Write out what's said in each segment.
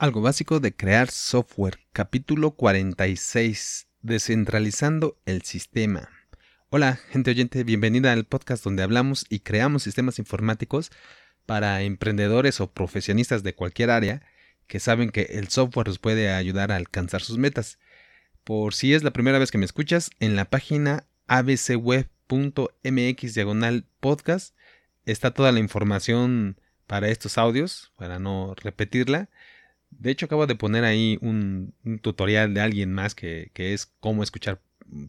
Algo básico de crear software, capítulo 46, descentralizando el sistema. Hola, gente oyente, bienvenida al podcast donde hablamos y creamos sistemas informáticos para emprendedores o profesionistas de cualquier área que saben que el software los puede ayudar a alcanzar sus metas. Por si es la primera vez que me escuchas, en la página abcweb.mx diagonal podcast está toda la información para estos audios, para no repetirla de hecho, acabo de poner ahí un, tutorial de alguien más que, es cómo escuchar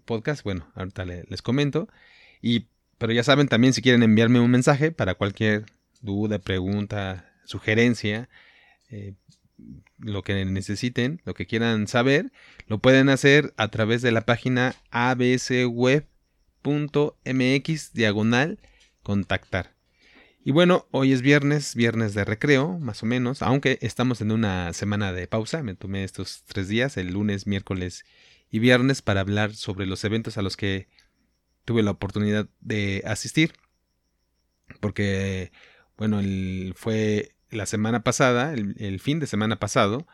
podcast. Bueno, ahorita les comento. Y, pero ya saben también si quieren enviarme un mensaje para cualquier duda, pregunta, sugerencia, eh, lo que necesiten, lo que quieran saber, lo pueden hacer a través de la página absweb.mx diagonal contactar. Y bueno, hoy es viernes, viernes de recreo, más o menos, aunque estamos en una semana de pausa. Me tomé estos tres días, el lunes, miércoles y viernes, para hablar sobre los eventos a los que tuve la oportunidad de asistir. Porque, bueno, fue la semana pasada, el, fin de semana pasado,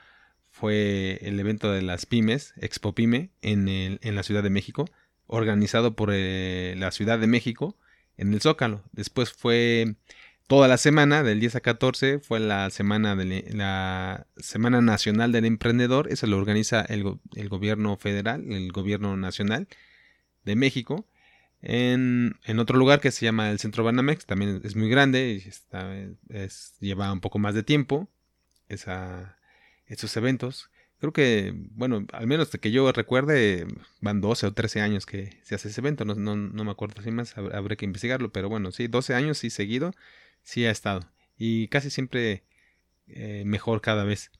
fue el evento de las pymes, Expo Pyme, en, en la Ciudad de México, organizado por eh, la Ciudad de México en el Zócalo. Después fue toda la semana, del 10 a 14, fue la semana, de la semana Nacional del Emprendedor. Eso lo organiza el, gobierno federal, el gobierno nacional de México. En, otro lugar que se llama el Centro Banamex, también es muy grande, y está, lleva un poco más de tiempo esa, esos eventos. Creo que, bueno, al menos que yo recuerde, van 12 o 13 años que se hace ese evento. No, no, me acuerdo si más, habré que investigarlo, pero bueno, sí, 12 años sí seguido, sí ha estado. Y casi siempre eh, mejor cada vez.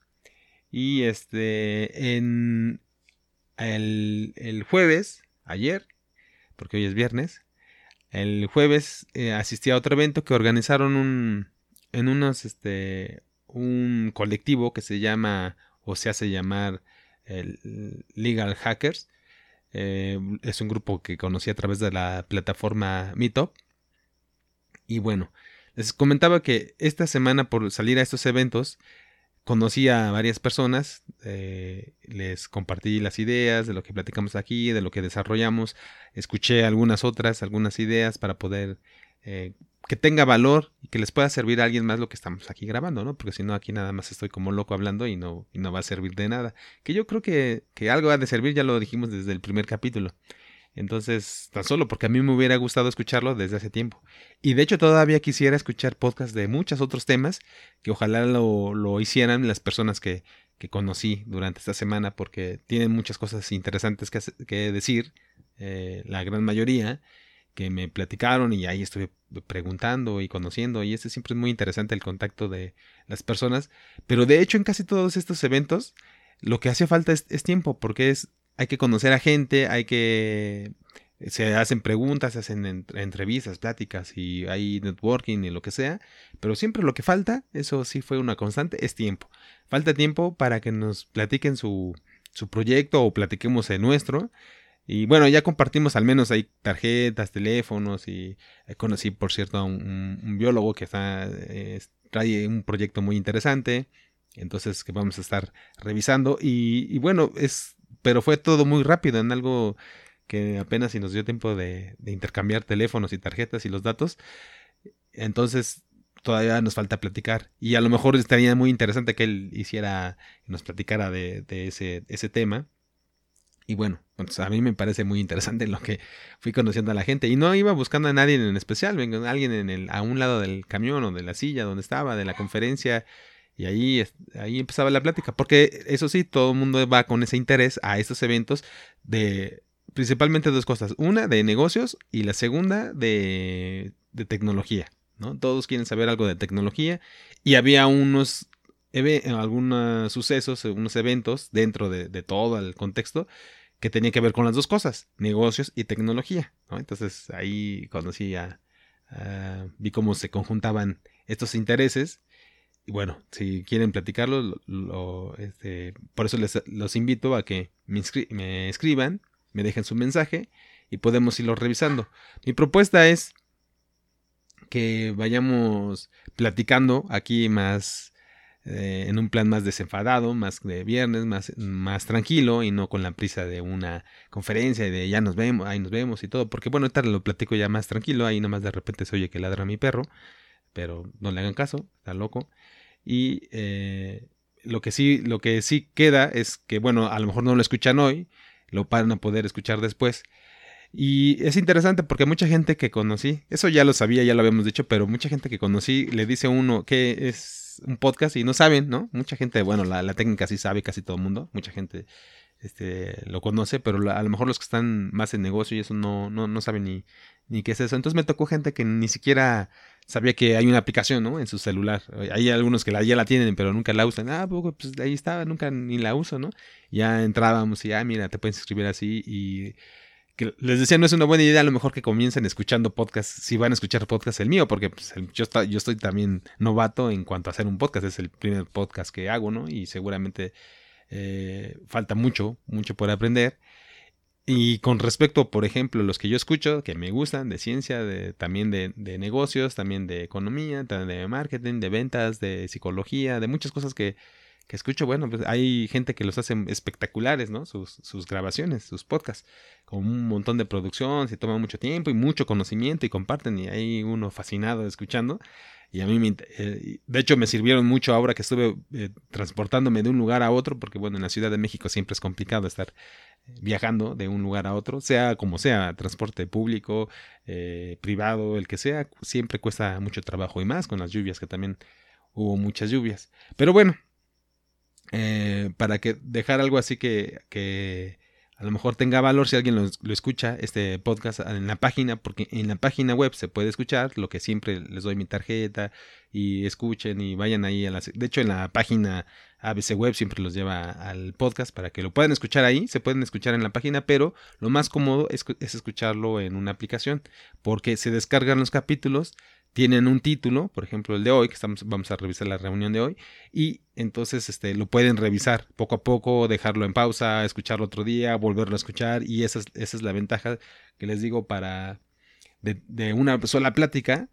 Y este, en el, el, jueves, ayer, porque hoy es viernes, el jueves eh, asistí a otro evento que organizaron un, en unos, este, un colectivo que se llama o se hace llamar Legal Hackers. Eh, es un grupo que conocí a través de la plataforma Meetup. Y bueno, les comentaba que esta semana por salir a estos eventos conocí a varias personas, eh, les compartí las ideas de lo que platicamos aquí, de lo que desarrollamos, escuché algunas otras, algunas ideas para poder eh, que tenga valor y que les pueda servir a alguien más lo que estamos aquí grabando, ¿no? Porque si no, aquí nada más estoy como loco hablando y no, no va a servir de nada. Que yo creo que, que algo ha de servir, ya lo dijimos desde el primer capítulo. Entonces, tan solo porque a mí me hubiera gustado escucharlo desde hace tiempo. Y de hecho todavía quisiera escuchar podcasts de muchos otros temas que ojalá lo, lo hicieran las personas que, que, conocí durante esta semana porque tienen muchas cosas interesantes que, que decir, eh, la gran mayoría que me platicaron y ahí estuve preguntando y conociendo y este siempre es muy interesante el contacto de las personas pero de hecho en casi todos estos eventos lo que hace falta es, tiempo porque es hay que conocer a gente hay que se hacen preguntas se hacen entrevistas pláticas y hay networking y lo que sea pero siempre lo que falta eso sí fue una constante es tiempo. Falta tiempo para que nos platiquen su su proyecto o platiquemos el nuestro y bueno, ya compartimos al menos ahí tarjetas, teléfonos y eh, conocí, por cierto, a un, biólogo que está, trae un proyecto muy interesante, entonces que vamos a estar revisando. Y, bueno, es, pero fue todo muy rápido en algo que apenas si nos dio tiempo de, intercambiar teléfonos y tarjetas y los datos. Entonces todavía nos falta platicar. Y a lo mejor estaría muy interesante que él hiciera, nos platicara de, de ese, ese tema. Y bueno, pues a mí me parece muy interesante lo que fui conociendo a la gente. Y no iba buscando a nadie en especial, alguien en el, a un lado del camión o de la silla donde estaba, de la conferencia. Y ahí, ahí empezaba la plática. Porque eso sí, todo el mundo va con ese interés a estos eventos de principalmente dos cosas. Una de negocios y la segunda de, de tecnología. ¿no? Todos quieren saber algo de tecnología. Y había unos algunos sucesos, unos eventos dentro de, de, todo el contexto que tenía que ver con las dos cosas, negocios y tecnología. Entonces ahí conocí a, vi cómo se conjuntaban estos intereses. Y bueno, si quieren platicarlo, este, por eso les los invito a que me, escriban, me dejen su mensaje y podemos irlo revisando. Mi propuesta es que vayamos platicando aquí más eh, en un plan más desenfadado, más de viernes, más, más tranquilo y no con la prisa de una conferencia y de ya nos vemos, ahí nos vemos y todo. Porque bueno, ahorita lo platico ya más tranquilo, ahí nomás de repente se oye que ladra mi perro, pero no le hagan caso, está loco. Y eh, lo que sí, lo que sí queda es que, bueno, a lo mejor no lo escuchan hoy, lo van a poder escuchar después. Y es interesante porque mucha gente que conocí, eso ya lo sabía, ya lo habíamos dicho, pero mucha gente que conocí le dice a uno que es un podcast y no saben, ¿no? Mucha gente, bueno, la, técnica sí sabe casi todo el mundo, mucha gente este, lo conoce, pero a lo mejor los que están más en negocio y eso no, no, no saben ni, ni qué es eso. Entonces me tocó gente que ni siquiera sabía que hay una aplicación, ¿no? En su celular. Hay algunos que ya la tienen, pero nunca la usan. Ah, pues, pues ahí estaba, nunca ni la uso, ¿no? Ya entrábamos y, ah, mira, te puedes escribir así y que les decía, no es una buena idea a lo mejor que comiencen escuchando podcast, si van a escuchar podcast el mío, porque pues, yo, yo estoy también novato en cuanto a hacer un podcast, es el primer podcast que hago, ¿no? Y seguramente eh, falta mucho, mucho por aprender. Y con respecto, por ejemplo, los que yo escucho, que me gustan, de ciencia, de, también de, de negocios, también de economía, de marketing, de ventas, de psicología, de muchas cosas que, que escucho, bueno, pues hay gente que los hace espectaculares, ¿no? Sus, grabaciones, sus podcasts, con un montón de producción, se toma mucho tiempo y mucho conocimiento y comparten y hay uno fascinado escuchando. Y a mí, me, eh, de hecho, me sirvieron mucho ahora que estuve eh, transportándome de un lugar a otro, porque bueno, en la Ciudad de México siempre es complicado estar eh, viajando de un lugar a otro, sea como sea, transporte público, privado, el que sea, siempre cuesta mucho trabajo y más con las lluvias, que también hubo muchas lluvias. Pero bueno, eh, para que dejar algo así que, que, a lo mejor tenga valor si alguien lo, escucha, este podcast en la página, porque en la página web se puede escuchar, lo que siempre les doy mi tarjeta y escuchen y vayan ahí a la... De hecho, en la página ABC Web siempre los lleva al podcast para que lo puedan escuchar ahí, se pueden escuchar en la página, pero lo más cómodo es, es escucharlo en una aplicación, porque se descargan los capítulos tienen un título, por ejemplo el de hoy, que estamos, vamos a revisar la reunión de hoy, y entonces este, lo pueden revisar poco a poco, dejarlo en pausa, escucharlo otro día, volverlo a escuchar, y esa es, esa es la ventaja que les digo para de, una sola plática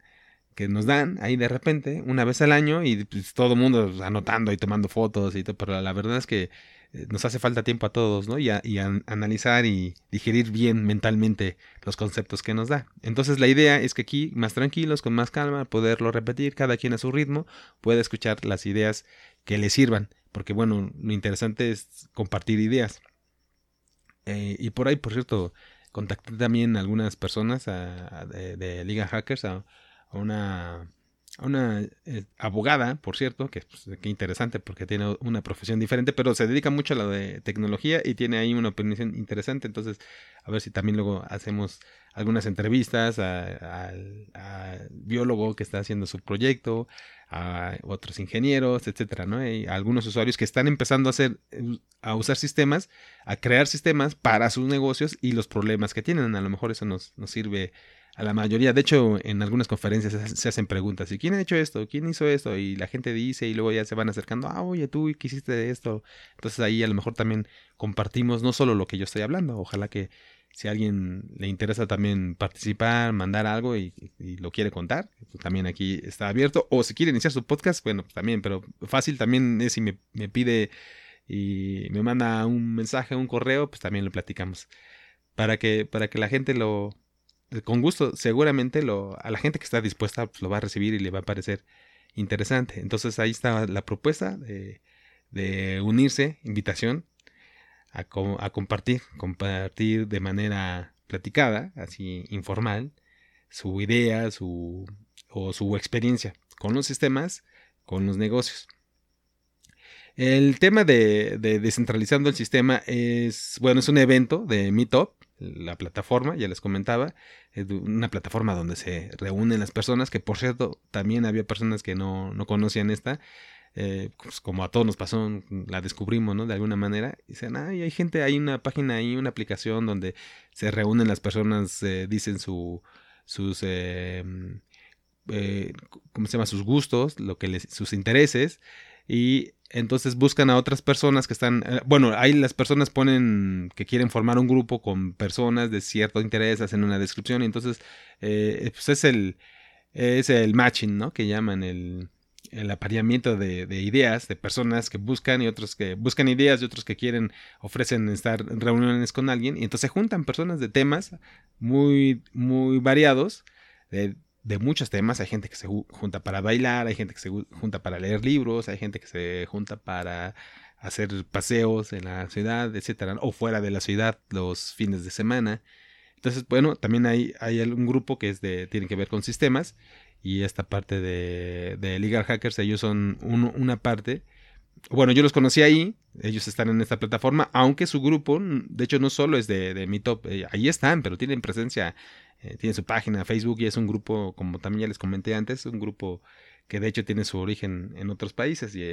que nos dan ahí de repente, una vez al año, y pues, todo el mundo anotando y tomando fotos y todo, pero la verdad es que nos hace falta tiempo a todos, ¿no? Y, analizar y digerir bien mentalmente los conceptos que nos da. Entonces la idea es que aquí, más tranquilos, con más calma, poderlo repetir, cada quien a su ritmo, pueda escuchar las ideas que le sirvan. Porque bueno, lo interesante es compartir ideas. Eh, y por ahí, por cierto, contacté también a algunas personas de, Liga Hackers, a una una eh, abogada, por cierto, que pues, qué interesante porque tiene una profesión diferente, pero se dedica mucho a la de tecnología y tiene ahí una opinión interesante. Entonces, a ver si también luego hacemos algunas entrevistas al biólogo que está haciendo su proyecto, a otros ingenieros, etcétera, ¿no? Y a algunos usuarios que están empezando a hacer, a usar sistemas, a crear sistemas para sus negocios y los problemas que tienen. A lo mejor eso nos, nos sirve a la mayoría. De hecho, en algunas conferencias se hacen preguntas, ¿y quién ha hecho esto? ¿Quién hizo esto? Y la gente dice y luego ya se van acercando, ah, oye, tú, ¿qué hiciste esto? Entonces ahí a lo mejor también compartimos no solo lo que yo estoy hablando, ojalá que si a alguien le interesa también participar, mandar algo y, lo quiere contar, pues también aquí está abierto. O si quiere iniciar su podcast, bueno, pues también, pero fácil también es si me, pide y me manda un mensaje, un correo, pues también lo platicamos. Para que, para que la gente lo, con gusto, seguramente a la gente que está dispuesta pues, lo va a recibir y le va a parecer interesante. Entonces ahí está la propuesta de, unirse, invitación a, a, compartir, compartir de manera platicada, así informal, su idea, su, o su experiencia con los sistemas, con los negocios. El tema de, de, descentralizando el sistema es, bueno, es un evento de Meetup la plataforma, ya les comentaba, es una plataforma donde se reúnen las personas, que por cierto también había personas que no, no conocían esta, eh, pues como a todos nos pasó, la descubrimos, ¿no? De alguna manera, y dicen, ay, hay gente, hay una página ahí, una aplicación donde se reúnen las personas, eh, dicen su, sus, eh, ¿cómo se llama? Sus gustos, lo que les, sus intereses, y entonces buscan a otras personas que están, eh, bueno, ahí las personas ponen que quieren formar un grupo con personas de cierto interés, hacen una descripción y entonces eh, pues es el, es el matching, ¿no? Que llaman el, el apareamiento de, ideas de personas que buscan y otros que buscan ideas y otros que quieren, ofrecen estar en reuniones con alguien. Y entonces se juntan personas de temas muy, muy variados, de, de muchos temas. Hay gente que se junta para bailar, hay gente que se junta para leer libros, hay gente que se junta para hacer paseos en la ciudad, etcétera, o fuera de la ciudad los fines de semana. Entonces, bueno, también hay, hay un grupo que tiene que ver con sistemas y esta parte de, de Legal Hackers, ellos son una parte. Bueno, yo los conocí ahí, ellos están en esta plataforma, aunque su grupo, de hecho, no solo es de, de Meetup, eh, ahí están, pero tienen presencia, eh, tienen su página Facebook y es un grupo, como también ya les comenté antes, un grupo que de hecho tiene su origen en otros países y,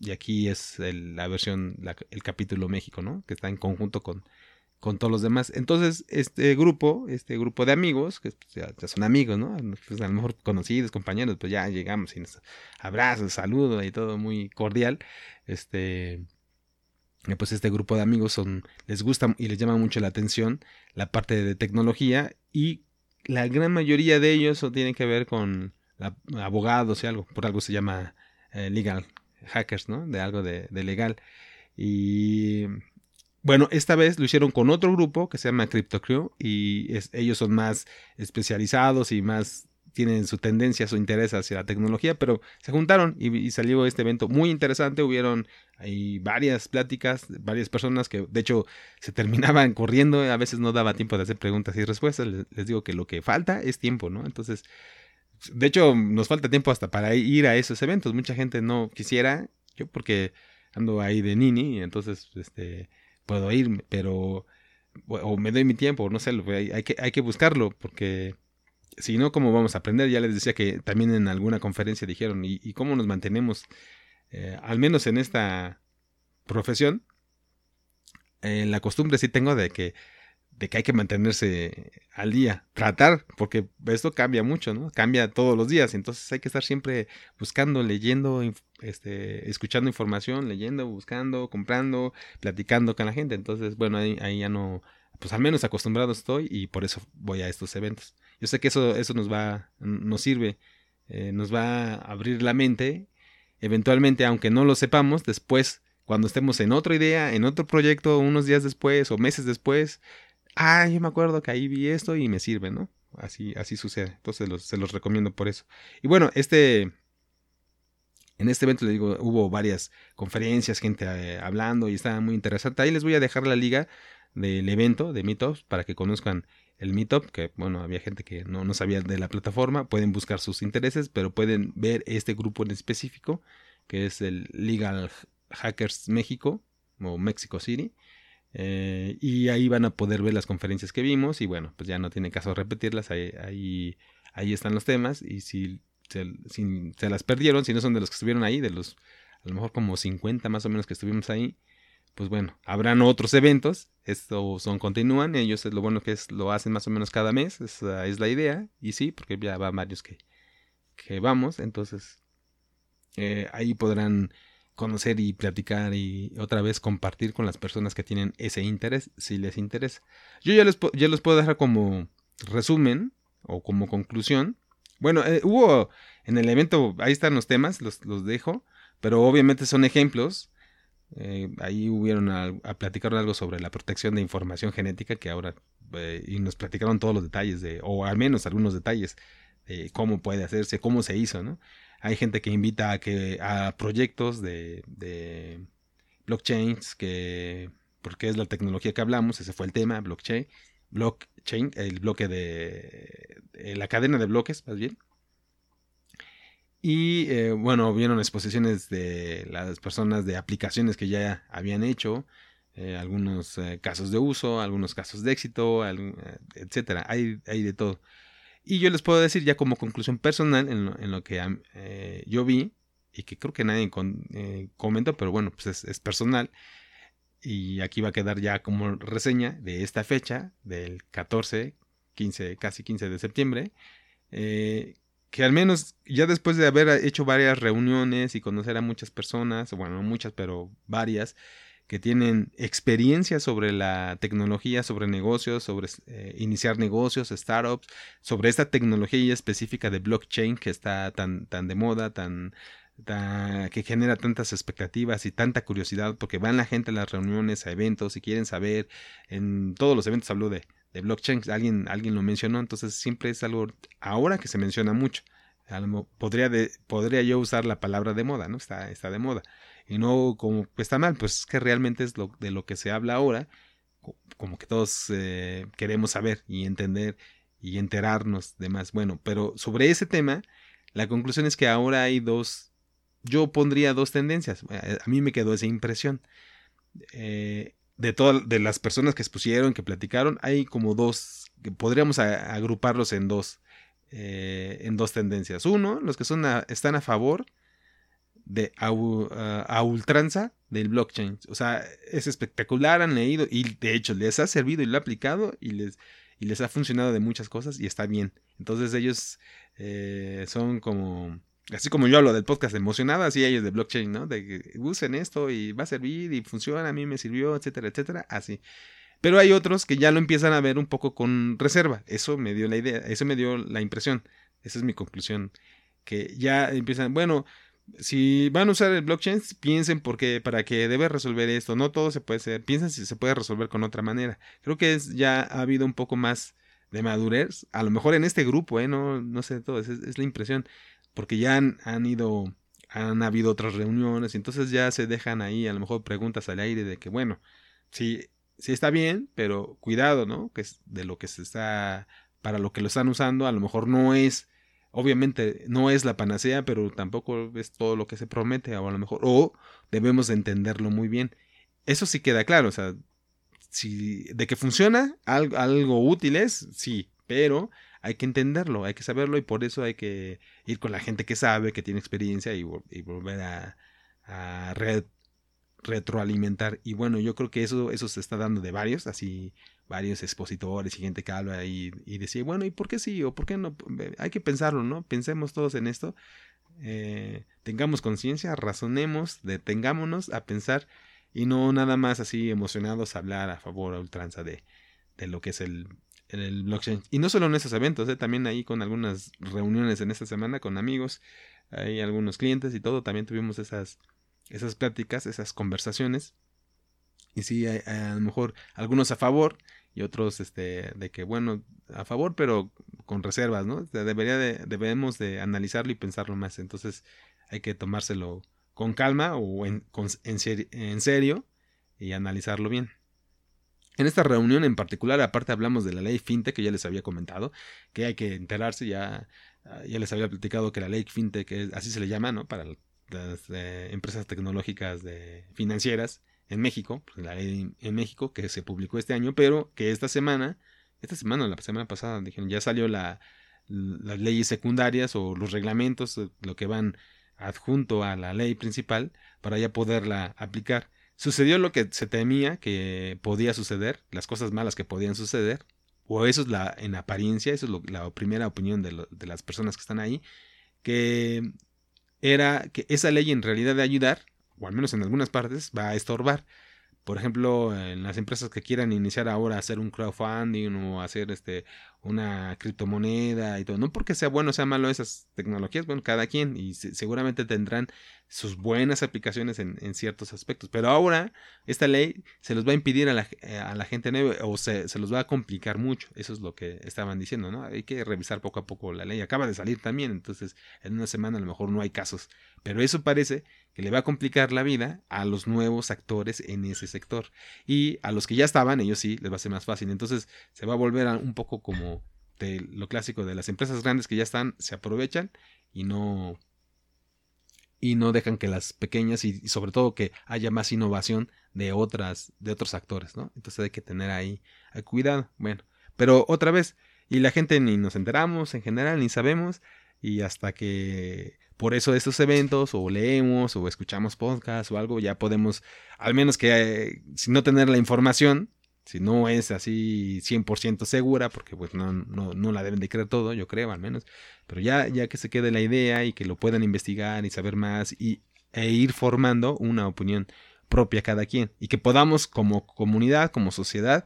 y aquí es la versión, el capítulo México, ¿no? Que está en conjunto con, con todos los demás. Entonces, este grupo, este grupo de amigos, que pues, ya, son amigos, ¿no? Pues, a lo mejor conocidos, compañeros, pues ya llegamos y abrazos, saludos y todo muy cordial. Este, pues este grupo de amigos son, les gusta y les llama mucho la atención la parte de tecnología y la gran mayoría de ellos tienen que ver con abogados y algo, por algo se llama eh, legal hackers, ¿no? De algo de, legal. Y bueno, esta vez lo hicieron con otro grupo que se llama Crypto Crew y ellos son más especializados y más tienen su tendencia, su interés hacia la tecnología, pero se juntaron y, salió este evento muy interesante. Hubieron ahí varias pláticas, varias personas que de hecho se terminaban corriendo, a veces no daba tiempo de hacer preguntas y respuestas. Les, digo que lo que falta es tiempo, ¿no? Entonces, de hecho, nos falta tiempo hasta para ir a esos eventos. Mucha gente no quisiera, yo porque ando ahí de nini, entonces, este puedo irme, pero o me doy mi tiempo, no sé, hay, que, hay que buscarlo, porque si no, ¿cómo vamos a aprender? Ya les decía que también en alguna conferencia dijeron, ¿y, cómo nos mantenemos, eh, al menos en esta profesión? En la costumbre sí tengo de que de que hay que mantenerse al día, tratar, porque esto cambia mucho, ¿no? Cambia todos los días, entonces hay que estar siempre buscando, leyendo, este, escuchando información, leyendo, buscando, comprando, platicando con la gente, entonces, bueno, ahí, ahí ya no, pues al menos acostumbrado estoy y por eso voy a estos eventos. Yo sé que eso, eso nos va, nos sirve, eh, nos va a abrir la mente, eventualmente, aunque no lo sepamos, después, cuando estemos en otra idea, en otro proyecto, unos días después o meses después, ah, yo me acuerdo que ahí vi esto y me sirve, ¿no? Así, así sucede. Entonces se los recomiendo por eso. Y bueno, este, en este evento, digo, hubo varias conferencias, gente eh, hablando y estaba muy interesante. Ahí les voy a dejar la liga del evento de Meetups para que conozcan el Meetup, que bueno, había gente que no, no sabía de la plataforma, pueden buscar sus intereses, pero pueden ver este grupo en específico, que es el Legal Hackers México o Mexico City. Eh, y ahí van a poder ver las conferencias que vimos y bueno, pues ya no tiene caso repetirlas, ahí, ahí, están los temas y si se, se, las perdieron, si no son de los que estuvieron ahí, de los a lo mejor como 50 más o menos que estuvimos ahí, pues bueno, habrán otros eventos, estos son continúan, ellos es lo bueno que es lo hacen más o menos cada mes, esa es la idea, y sí, porque ya va varios que, que vamos, entonces eh, ahí podrán conocer y platicar y otra vez compartir con las personas que tienen ese interés, si les interesa. Yo ya les, ya les puedo dejar como resumen o como conclusión. Bueno, eh, hubo en el evento, ahí están los temas, los, los dejo, pero obviamente son ejemplos. Eh, ahí hubieron a, platicar algo sobre la protección de información genética que ahora eh, y nos platicaron todos los detalles de, o al menos algunos detalles de cómo puede hacerse, cómo se hizo, ¿no? Hay gente que invita a que a proyectos de, de blockchains que porque es la tecnología que hablamos, ese fue el tema, blockchain, blockchain, el bloque de, la cadena de bloques, más bien. Y eh, bueno, vieron exposiciones de las personas de aplicaciones que ya habían hecho, eh, algunos eh, casos de uso, algunos casos de éxito, etcétera. Hay, hay de todo. Y yo les puedo decir ya como conclusión personal en lo, que yo vi y que creo que nadie comentó, pero bueno, pues es, personal. Y aquí va a quedar ya como reseña de esta fecha, del 14, 15, casi 15 de septiembre. Que al menos ya después de haber hecho varias reuniones y conocer a muchas personas, bueno, no muchas, pero varias, que tienen experiencia sobre la tecnología, sobre negocios, sobre eh, iniciar negocios, startups, sobre esta tecnología específica de blockchain que está tan, tan de moda, tan que genera tantas expectativas y tanta curiosidad, porque van la gente a las reuniones, a eventos y quieren saber. En todos los eventos habló de, de blockchain, alguien, alguien lo mencionó, entonces siempre es algo ahora que se menciona mucho. Podría, podría yo usar la palabra de moda, ¿no? Está, está de moda. Y no como está mal, pues es que realmente es lo, de lo que se habla ahora, como que todos eh, queremos saber y entender y enterarnos de más. Bueno, pero sobre ese tema, la conclusión es que ahora hay dos, yo pondría dos tendencias. A mí me quedó esa impresión. Eh, de todas de las personas que expusieron, que platicaron, hay como dos, podríamos agruparlos en dos, eh, en dos tendencias. Uno, los que son están a favor de a, a, ultranza del blockchain. O sea, es espectacular, han leído y de hecho les ha servido y lo ha aplicado y les, y les ha funcionado de muchas cosas y está bien. Entonces ellos eh, son como así como yo hablo del podcast emocionado, así ellos de blockchain, ¿no? De que usen esto y va a servir y funciona, a mí me sirvió, etcétera, etcétera, así. Pero hay otros que ya lo empiezan a ver un poco con reserva. Eso me dio la idea, eso me dio la impresión. Esa es mi conclusión. Que ya empiezan, bueno, si van a usar el blockchain, piensen porque para que debe resolver esto. No todo se puede hacer. Piensen si se puede resolver con otra manera. Creo que es, ya ha habido un poco más de madurez. A lo mejor en este grupo, ¿eh? No, no sé todo. Es, es la impresión porque ya han, han ido, han habido otras reuniones, y entonces ya se dejan ahí a lo mejor preguntas al aire de que, bueno, sí, sí está bien, pero cuidado, ¿no? Que es de lo que se está, para lo que lo están usando, a lo mejor no es, obviamente no es la panacea, pero tampoco es todo lo que se promete, o a lo mejor, o debemos entenderlo muy bien. Eso sí queda claro, o sea, si de que funciona, algo, algo útil es, sí, pero hay que entenderlo, hay que saberlo y por eso hay que ir con la gente que sabe, que tiene experiencia y, volver a, retroalimentar. Y bueno, yo creo que eso, eso se está dando de varios, así varios expositores y gente que habla y, y decía, bueno, ¿y por qué sí o por qué no? Hay que pensarlo, ¿no? Pensemos todos en esto, eh, tengamos conciencia, razonemos, detengámonos a pensar y no nada más así emocionados a hablar a favor a ultranza de, de lo que es el, Y no solo en esos eventos, ¿eh? también ahí con algunas reuniones en esta semana con amigos, hay algunos clientes y todo, también tuvimos esas, esas pláticas, esas conversaciones. Y sí, a lo mejor algunos a favor y otros este, de que, bueno, a favor, pero con reservas, ¿no? Debería de, debemos de analizarlo y pensarlo más. Entonces hay que tomárselo con calma o en, en serio y analizarlo bien. En esta reunión en particular, aparte hablamos de la ley FinTech que ya les había comentado, que hay que enterarse, ya, ah, ya les había platicado que la ley FinTech, así se le llama, ¿no? Para las eh, empresas tecnológicas de, financieras en México, pues, la ley en México que se publicó este año, pero que esta semana, esta semana, la semana pasada, dijeron, ya salió la, las leyes secundarias o los reglamentos, lo que van adjunto a la ley principal, para ya poderla aplicar. Sucedió lo que se temía que podía suceder, las cosas malas que podían suceder, o eso es la, en apariencia, eso es la primera opinión de, de las personas que están ahí, que era que esa ley en realidad de ayudar, o al menos en algunas partes, va a estorbar por ejemplo, en las empresas que quieran iniciar ahora hacer un crowdfunding o hacer este una criptomoneda y todo, no porque sea bueno o sea malo esas tecnologías, bueno, cada quien y seguramente tendrán sus buenas aplicaciones en, ciertos aspectos, pero ahora esta ley se los va a impedir a la, eh, a la gente o se, los va a complicar mucho, eso es lo que estaban diciendo, ¿no? Hay que revisar poco a poco la ley, acaba de salir también, entonces en una semana a lo mejor no hay casos, pero eso parece que le va a complicar la vida a los nuevos actores en ese sector. Y a los que ya estaban, ellos sí, les va a ser más fácil. Entonces se va a volver un poco como de lo clásico de las empresas grandes que ya están, se aprovechan y no y no dejan que las pequeñas y, sobre todo que haya más innovación de otras de otros actores, ¿no? Entonces hay que tener ahí cuidado. Bueno, pero otra vez y la gente ni nos enteramos en general ni sabemos y hasta que por eso estos eventos o leemos o escuchamos podcasts o algo, ya podemos, al menos que eh, si no tener la información, si no es así 100% segura, porque pues no, no, no, la deben de creer todo, yo creo al menos, pero ya, ya que se quede la idea y que lo puedan investigar y saber más y, e ir formando una opinión propia cada quien y que podamos como comunidad, como sociedad,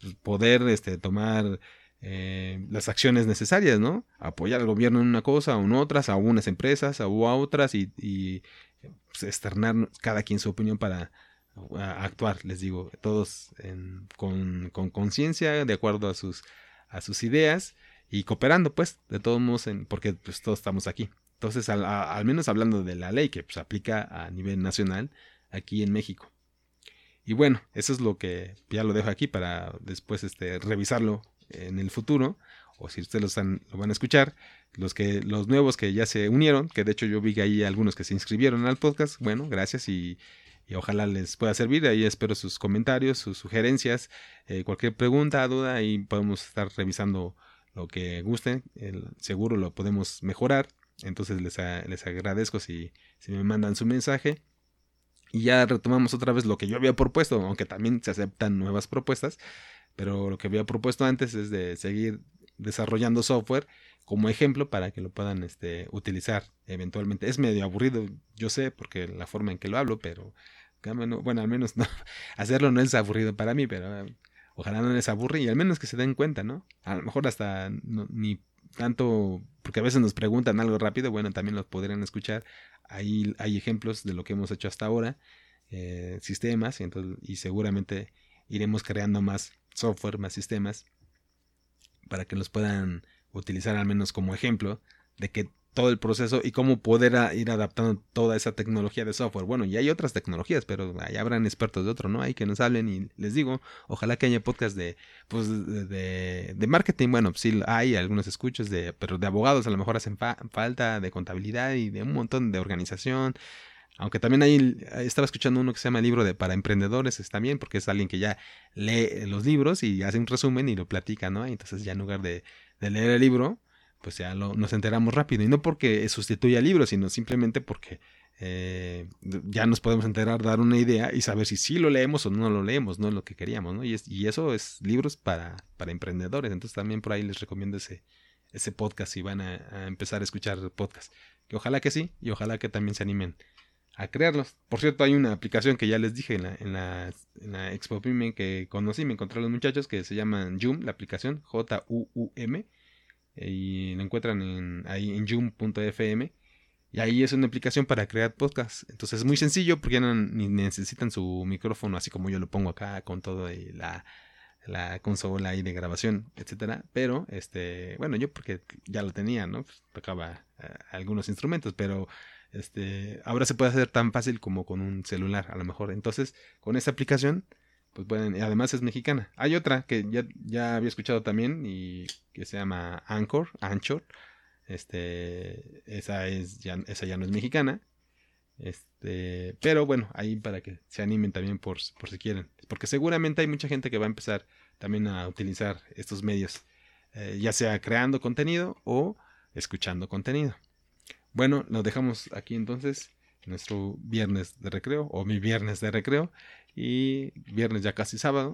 pues, poder este, tomar eh, las acciones necesarias, ¿no? Apoyar al gobierno en una cosa o en otras, a unas empresas o a otras y, pues, externar cada quien su opinión para actuar, les digo, todos con conciencia, de acuerdo a sus, a ideas y cooperando, pues, de todos modos, porque pues, todos estamos aquí. Entonces, al, menos hablando de la ley que pues, aplica a nivel nacional aquí en México. Y bueno, eso es lo que ya lo dejo aquí para después este, revisarlo en el futuro, o si ustedes lo, van a escuchar, los que los nuevos que ya se unieron, que de hecho yo vi que hay algunos que se inscribieron al podcast, bueno, gracias y, ojalá les pueda servir, ahí espero sus comentarios, sus sugerencias, eh, cualquier pregunta, duda, y podemos estar revisando lo que gusten, seguro lo podemos mejorar, entonces les, les agradezco si, si me mandan su mensaje. Y ya retomamos otra vez lo que yo había propuesto, aunque también se aceptan nuevas propuestas pero lo que había propuesto antes es de seguir desarrollando software como ejemplo para que lo puedan este, utilizar eventualmente. Es medio aburrido, yo sé, porque la forma en que lo hablo, pero bueno, al menos no, hacerlo no es aburrido para mí, pero ojalá no les aburre y al menos que se den cuenta, ¿no? A lo mejor hasta ni tanto, porque a veces nos preguntan algo rápido, bueno, también los podrían escuchar. Ahí hay ejemplos de lo que hemos hecho hasta ahora, eh, sistemas, y, entonces, y seguramente iremos creando más software, más sistemas, para que los puedan utilizar al menos como ejemplo de que todo el proceso y cómo poder ir adaptando toda esa tecnología de software. Bueno, y hay otras tecnologías, pero ahí habrán expertos de otro, ¿no? Hay que nos hablen y les digo, ojalá que haya podcast de, pues, de, de, marketing. Bueno, sí hay algunos escuchos de, pero de abogados a lo mejor hacen falta, de contabilidad y de un montón de organización, aunque también ahí estaba escuchando uno que se llama libro de para emprendedores también, porque es alguien que ya lee los libros y hace un resumen y lo platica, ¿no? Entonces ya en lugar de, leer el libro, pues ya lo, nos enteramos rápido. Y no porque sustituya el libro, sino simplemente porque eh, ya nos podemos enterar, dar una idea y saber si sí lo leemos o no lo leemos, no es lo que queríamos, ¿no? Y, y eso es libros para, para emprendedores. Entonces también por ahí les recomiendo ese, ese podcast si van a, a empezar a escuchar podcast. Que ojalá que sí y ojalá que también se animen a crearlos. Por cierto, hay una aplicación que ya les dije en la, en la, Expo que conocí, me encontré a los muchachos que se llaman Joom, la aplicación, J-U-U-M, y la encuentran en, ahí en joom.fm. Y ahí es una aplicación para crear podcasts. Entonces es muy sencillo porque ya no ni necesitan su micrófono así como yo lo pongo acá con todo y la, la consola ahí de grabación, etcétera. Pero, este, bueno, yo porque ya lo tenía, ¿no? Pues, tocaba eh, algunos instrumentos, pero este, ahora se puede hacer tan fácil como con un celular, a lo mejor. Entonces, con esta aplicación, pues pueden, además es mexicana. Hay otra que ya, había escuchado también y que se llama Anchor, Anchor. Este, esa es ya, esa ya no es mexicana. Este, pero bueno, ahí para que se animen también por, por si quieren. Porque seguramente hay mucha gente que va a empezar también a utilizar estos medios, eh, ya sea creando contenido o escuchando contenido. Bueno, nos dejamos aquí entonces nuestro viernes de recreo o mi viernes de recreo y viernes ya casi sábado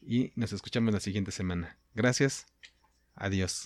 y nos escuchamos la siguiente semana. Gracias. Adiós.